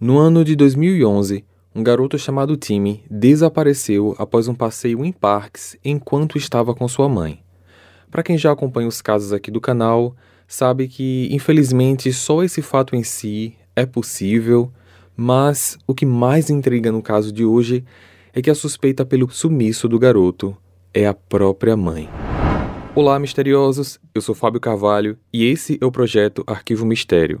No ano de 2011, um garoto chamado Timmy desapareceu após um passeio em parques enquanto estava com sua mãe. Para quem já acompanha os casos aqui do canal, sabe que infelizmente só esse fato em si é possível, mas o que mais intriga no caso de hoje é que a suspeita pelo sumiço do garoto é a própria mãe. Olá, misteriosos! Eu sou Fábio Carvalho e esse é o projeto Arquivo Mistério,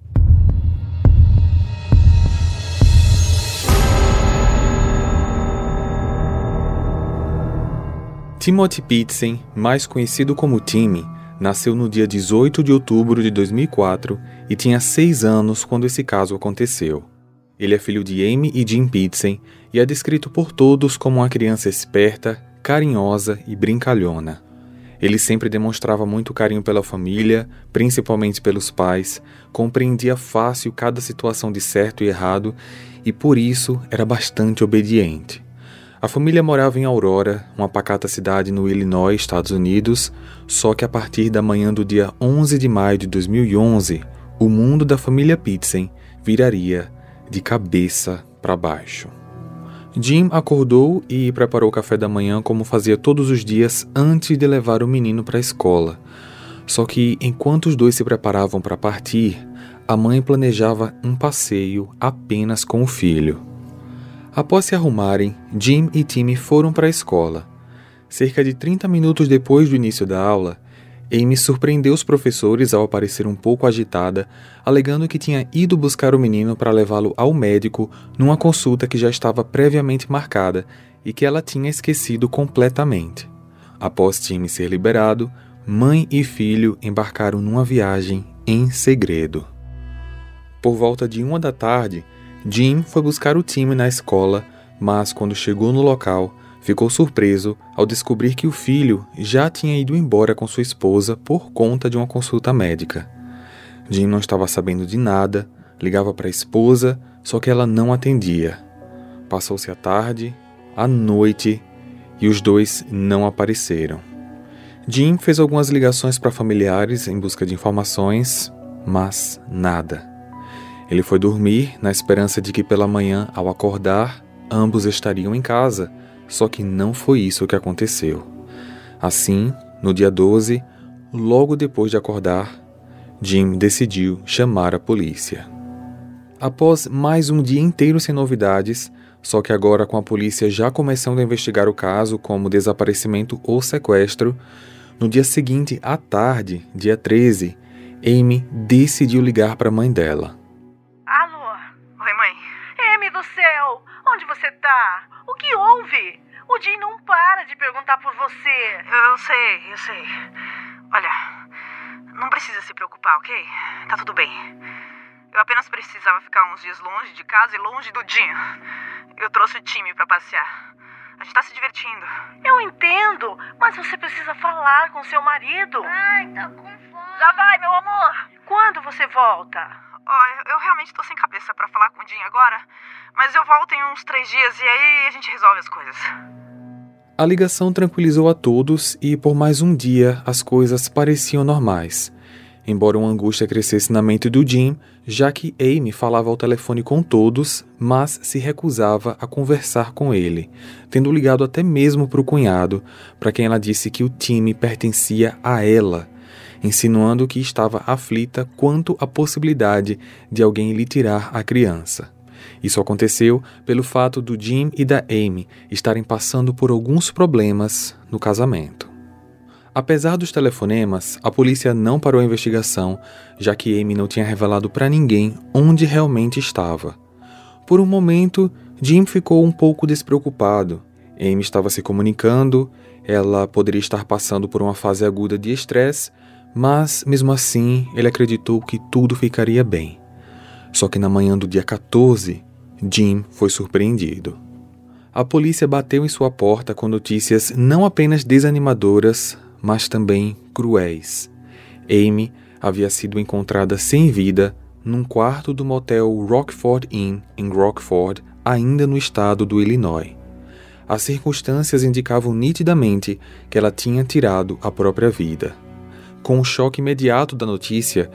Timothy Pitzen, mais conhecido como Timmy, nasceu no dia 18 de outubro de 2004 e tinha seis anos quando esse caso aconteceu. Ele é filho de Amy e Jim Pitzen e é descrito por todos como uma criança esperta, carinhosa e brincalhona. Ele sempre demonstrava muito carinho pela família, principalmente pelos pais, compreendia fácil cada situação de certo e errado e por isso era bastante obediente. A família morava em Aurora, uma pacata cidade no Illinois, Estados Unidos, só que a partir da manhã do dia 11 de maio de 2011, o mundo da família Pitzen viraria de cabeça para baixo. Jim acordou e preparou o café da manhã como fazia todos os dias antes de levar o menino para a escola. Só que enquanto os dois se preparavam para partir, a mãe planejava um passeio apenas com o filho. Após se arrumarem, Jim e Timmy foram para a escola. Cerca de 30 minutos depois do início da aula, Amy surpreendeu os professores ao aparecer um pouco agitada, alegando que tinha ido buscar o menino para levá-lo ao médico numa consulta que já estava previamente marcada e que ela tinha esquecido completamente. Após Tim ser liberado, mãe e filho embarcaram numa viagem em segredo. Por volta de uma da tarde, Jim foi buscar o time na escola, mas quando chegou no local, ficou surpreso ao descobrir que o filho já tinha ido embora com sua esposa por conta de uma consulta médica. Jim não estava sabendo de nada, ligava para a esposa, só que ela não atendia. Passou-se a tarde, a noite e os dois não apareceram. Jim fez algumas ligações para familiares em busca de informações, mas nada. Ele foi dormir na esperança de que pela manhã, ao acordar, ambos estariam em casa só que não foi isso que aconteceu. Assim, no dia 12, logo depois de acordar, Jim decidiu chamar a polícia. Após mais um dia inteiro sem novidades, só que agora com a polícia já começando a investigar o caso como desaparecimento ou sequestro, no dia seguinte à tarde, dia 13, Amy decidiu ligar para a mãe dela. Céu, onde você tá? O que houve? O Jim não para de perguntar por você. Eu sei, eu sei. Olha, não precisa se preocupar, ok? Tá tudo bem. Eu apenas precisava ficar uns dias longe de casa e longe do Jim. Eu trouxe o time para passear. A gente tá se divertindo. Eu entendo, mas você precisa falar com seu marido. Ai, tá com fome. Já vai, meu amor. Quando você volta? Ó, eu realmente tô sem cabeça para falar com o Jim agora, mas eu volto em uns três dias e aí a gente resolve as coisas. A ligação tranquilizou a todos e por mais um dia as coisas pareciam normais. Embora uma angústia crescesse na mente do Jim, já que Amy falava ao telefone com todos, mas se recusava a conversar com ele, tendo ligado até mesmo para o cunhado, para quem ela disse que o time pertencia a ela insinuando que estava aflita quanto à possibilidade de alguém lhe tirar a criança. Isso aconteceu pelo fato do Jim e da Amy estarem passando por alguns problemas no casamento. Apesar dos telefonemas, a polícia não parou a investigação, já que Amy não tinha revelado para ninguém onde realmente estava. Por um momento, Jim ficou um pouco despreocupado. Amy estava se comunicando, ela poderia estar passando por uma fase aguda de estresse mas, mesmo assim, ele acreditou que tudo ficaria bem. Só que na manhã do dia 14, Jim foi surpreendido. A polícia bateu em sua porta com notícias não apenas desanimadoras, mas também cruéis. Amy havia sido encontrada sem vida num quarto do motel Rockford Inn, em Rockford, ainda no estado do Illinois. As circunstâncias indicavam nitidamente que ela tinha tirado a própria vida. Com o choque imediato da notícia,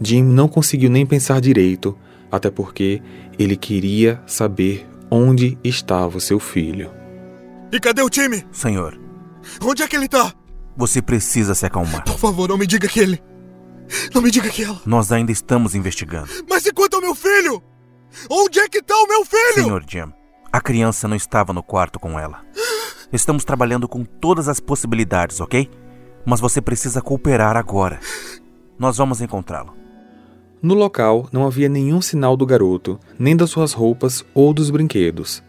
Jim não conseguiu nem pensar direito, até porque ele queria saber onde estava o seu filho. E cadê o time? Senhor. Onde é que ele tá? Você precisa se acalmar. Por favor, não me diga que ele. Não me diga que ela. Nós ainda estamos investigando. Mas e quanto ao meu filho? Onde é que tá o meu filho? Senhor Jim, a criança não estava no quarto com ela. Estamos trabalhando com todas as possibilidades, ok? Mas você precisa cooperar agora. Nós vamos encontrá-lo. No local não havia nenhum sinal do garoto, nem das suas roupas ou dos brinquedos.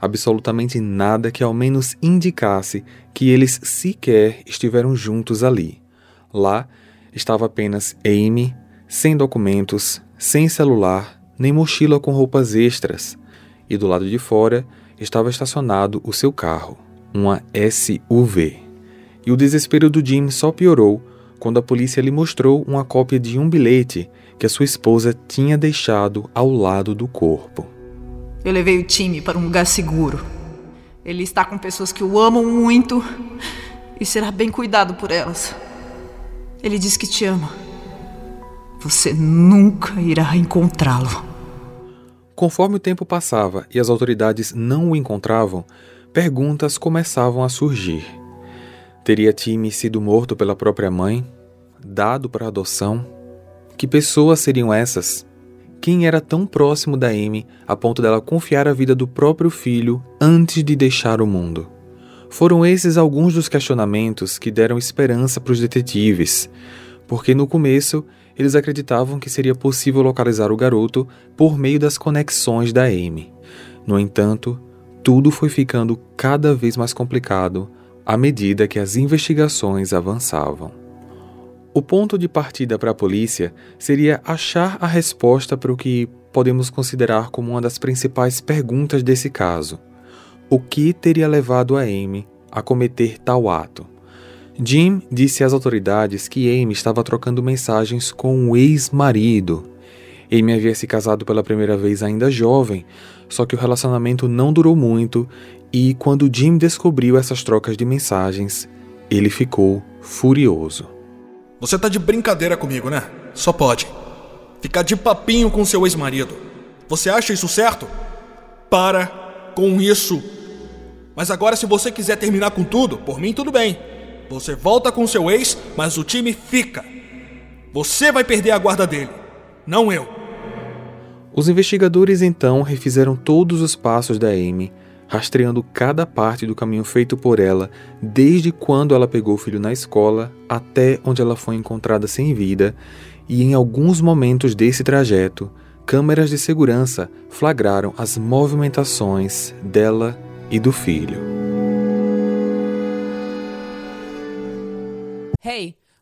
Absolutamente nada que ao menos indicasse que eles sequer estiveram juntos ali. Lá estava apenas Amy, sem documentos, sem celular, nem mochila com roupas extras. E do lado de fora estava estacionado o seu carro, uma SUV. E o desespero do Jim só piorou quando a polícia lhe mostrou uma cópia de um bilhete que a sua esposa tinha deixado ao lado do corpo. Eu levei o time para um lugar seguro. Ele está com pessoas que o amam muito e será bem cuidado por elas. Ele diz que te ama. Você nunca irá encontrá-lo. Conforme o tempo passava e as autoridades não o encontravam, perguntas começavam a surgir. Teria Timmy sido morto pela própria mãe? Dado para adoção? Que pessoas seriam essas? Quem era tão próximo da Amy a ponto dela confiar a vida do próprio filho antes de deixar o mundo? Foram esses alguns dos questionamentos que deram esperança para os detetives, porque no começo eles acreditavam que seria possível localizar o garoto por meio das conexões da Amy. No entanto, tudo foi ficando cada vez mais complicado à medida que as investigações avançavam. O ponto de partida para a polícia seria achar a resposta para o que podemos considerar como uma das principais perguntas desse caso: o que teria levado a Amy a cometer tal ato? Jim disse às autoridades que Amy estava trocando mensagens com o ex-marido. Amy havia se casado pela primeira vez ainda jovem, só que o relacionamento não durou muito e quando Jim descobriu essas trocas de mensagens, ele ficou furioso. Você tá de brincadeira comigo, né? Só pode. Ficar de papinho com seu ex-marido. Você acha isso certo? Para com isso. Mas agora, se você quiser terminar com tudo, por mim tudo bem. Você volta com seu ex, mas o time fica. Você vai perder a guarda dele, não eu. Os investigadores então refizeram todos os passos da Amy rastreando cada parte do caminho feito por ela, desde quando ela pegou o filho na escola até onde ela foi encontrada sem vida, e em alguns momentos desse trajeto, câmeras de segurança flagraram as movimentações dela e do filho. Hey!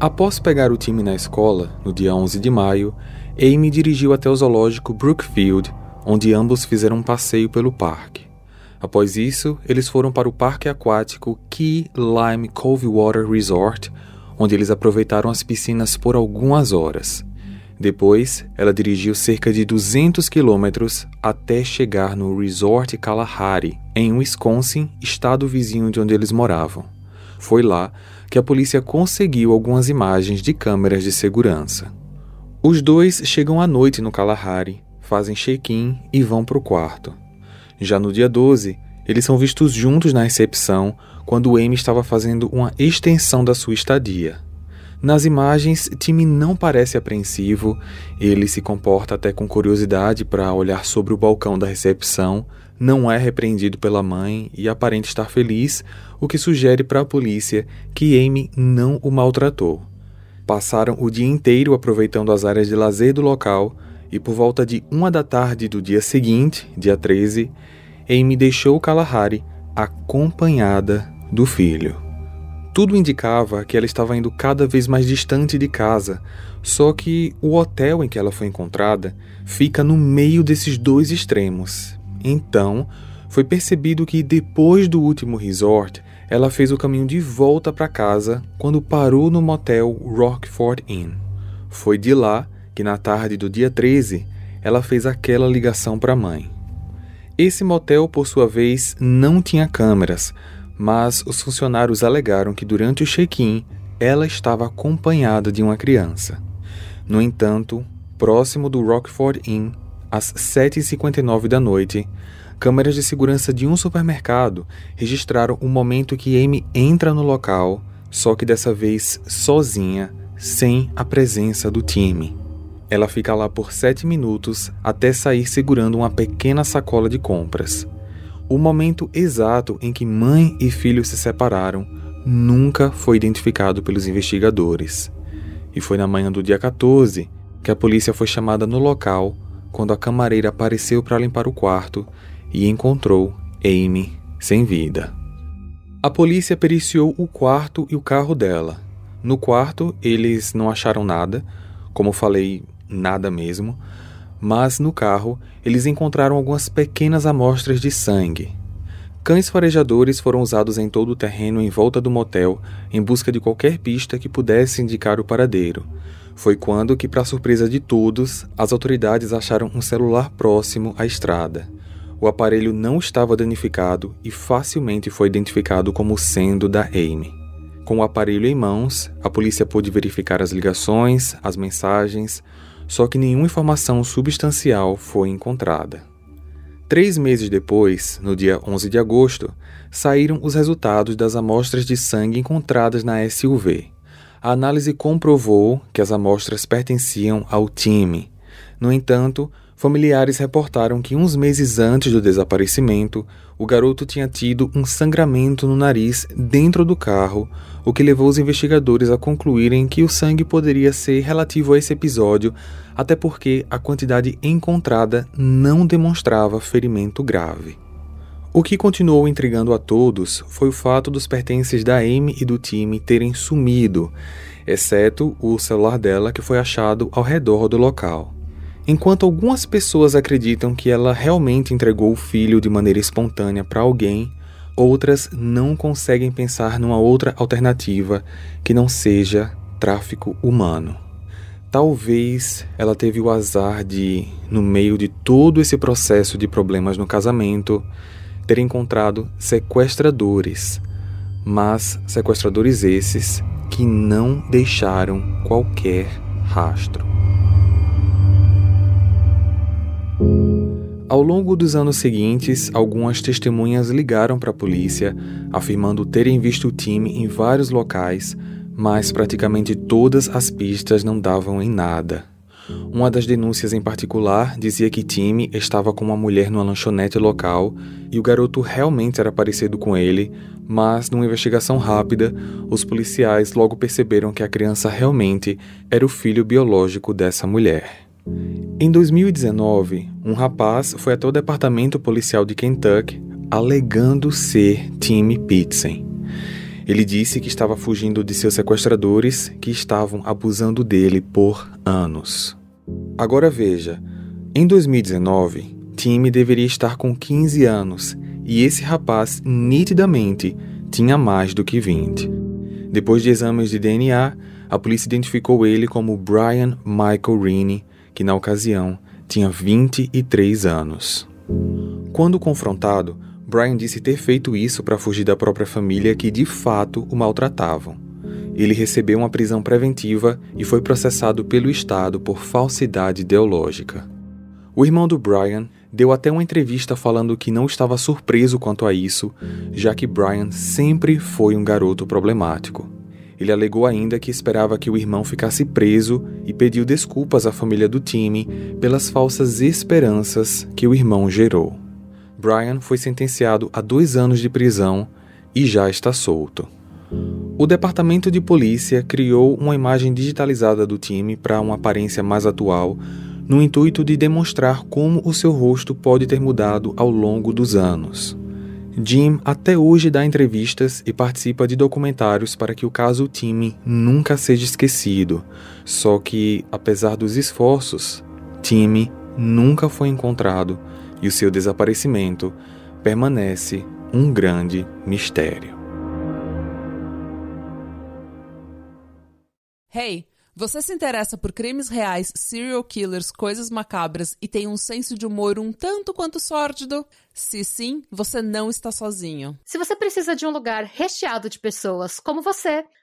Após pegar o time na escola, no dia 11 de maio, Amy dirigiu até o zoológico Brookfield, onde ambos fizeram um passeio pelo parque. Após isso, eles foram para o parque aquático Key Lime Cove Water Resort, onde eles aproveitaram as piscinas por algumas horas. Depois, ela dirigiu cerca de 200 quilômetros até chegar no Resort Kalahari, em Wisconsin, estado vizinho de onde eles moravam. Foi lá que a polícia conseguiu algumas imagens de câmeras de segurança. Os dois chegam à noite no Kalahari, fazem check-in e vão para o quarto. Já no dia 12, eles são vistos juntos na recepção quando Amy estava fazendo uma extensão da sua estadia. Nas imagens, Timmy não parece apreensivo, ele se comporta até com curiosidade para olhar sobre o balcão da recepção, não é repreendido pela mãe e aparenta estar feliz, o que sugere para a polícia que Amy não o maltratou. Passaram o dia inteiro aproveitando as áreas de lazer do local e por volta de uma da tarde do dia seguinte, dia 13, Amy deixou Kalahari acompanhada do filho. Tudo indicava que ela estava indo cada vez mais distante de casa, só que o hotel em que ela foi encontrada fica no meio desses dois extremos. Então, foi percebido que depois do último resort, ela fez o caminho de volta para casa quando parou no motel Rockford Inn. Foi de lá que, na tarde do dia 13, ela fez aquela ligação para a mãe. Esse motel, por sua vez, não tinha câmeras, mas os funcionários alegaram que durante o check-in ela estava acompanhada de uma criança. No entanto, próximo do Rockford Inn, às 7h59 da noite, câmeras de segurança de um supermercado registraram o momento que Amy entra no local, só que dessa vez sozinha, sem a presença do time. Ela fica lá por sete minutos até sair segurando uma pequena sacola de compras. O momento exato em que mãe e filho se separaram nunca foi identificado pelos investigadores. E foi na manhã do dia 14 que a polícia foi chamada no local quando a camareira apareceu para limpar o quarto e encontrou Amy sem vida. A polícia periciou o quarto e o carro dela. No quarto, eles não acharam nada, como falei, nada mesmo, mas no carro eles encontraram algumas pequenas amostras de sangue. Cães farejadores foram usados em todo o terreno em volta do motel em busca de qualquer pista que pudesse indicar o paradeiro. Foi quando que, para surpresa de todos, as autoridades acharam um celular próximo à estrada. O aparelho não estava danificado e facilmente foi identificado como sendo da Amy. Com o aparelho em mãos, a polícia pôde verificar as ligações, as mensagens, só que nenhuma informação substancial foi encontrada. Três meses depois, no dia 11 de agosto, saíram os resultados das amostras de sangue encontradas na SUV. A análise comprovou que as amostras pertenciam ao time. No entanto, familiares reportaram que uns meses antes do desaparecimento, o garoto tinha tido um sangramento no nariz dentro do carro, o que levou os investigadores a concluírem que o sangue poderia ser relativo a esse episódio, até porque a quantidade encontrada não demonstrava ferimento grave. O que continuou intrigando a todos foi o fato dos pertences da Amy e do time terem sumido, exceto o celular dela que foi achado ao redor do local. Enquanto algumas pessoas acreditam que ela realmente entregou o filho de maneira espontânea para alguém, outras não conseguem pensar numa outra alternativa que não seja tráfico humano. Talvez ela teve o azar de, no meio de todo esse processo de problemas no casamento, ter encontrado sequestradores, mas sequestradores esses que não deixaram qualquer rastro. Ao longo dos anos seguintes, algumas testemunhas ligaram para a polícia, afirmando terem visto o time em vários locais, mas praticamente todas as pistas não davam em nada. Uma das denúncias em particular dizia que Timmy estava com uma mulher numa lanchonete local e o garoto realmente era parecido com ele, mas numa investigação rápida, os policiais logo perceberam que a criança realmente era o filho biológico dessa mulher. Em 2019, um rapaz foi até o departamento policial de Kentucky alegando ser Timmy Pitsen. Ele disse que estava fugindo de seus sequestradores que estavam abusando dele por anos. Agora veja, em 2019, Timmy deveria estar com 15 anos e esse rapaz nitidamente tinha mais do que 20. Depois de exames de DNA, a polícia identificou ele como Brian Michael Rini, que na ocasião tinha 23 anos. Quando confrontado, Brian disse ter feito isso para fugir da própria família que de fato o maltratavam. Ele recebeu uma prisão preventiva e foi processado pelo Estado por falsidade ideológica. O irmão do Brian deu até uma entrevista falando que não estava surpreso quanto a isso, já que Brian sempre foi um garoto problemático. Ele alegou ainda que esperava que o irmão ficasse preso e pediu desculpas à família do time pelas falsas esperanças que o irmão gerou. Brian foi sentenciado a dois anos de prisão e já está solto. O departamento de polícia criou uma imagem digitalizada do time para uma aparência mais atual, no intuito de demonstrar como o seu rosto pode ter mudado ao longo dos anos. Jim até hoje dá entrevistas e participa de documentários para que o caso Timmy nunca seja esquecido. Só que, apesar dos esforços, Timmy nunca foi encontrado e o seu desaparecimento permanece um grande mistério. Hey, você se interessa por crimes reais, serial killers, coisas macabras e tem um senso de humor um tanto quanto sórdido? Se sim, você não está sozinho. Se você precisa de um lugar recheado de pessoas como você,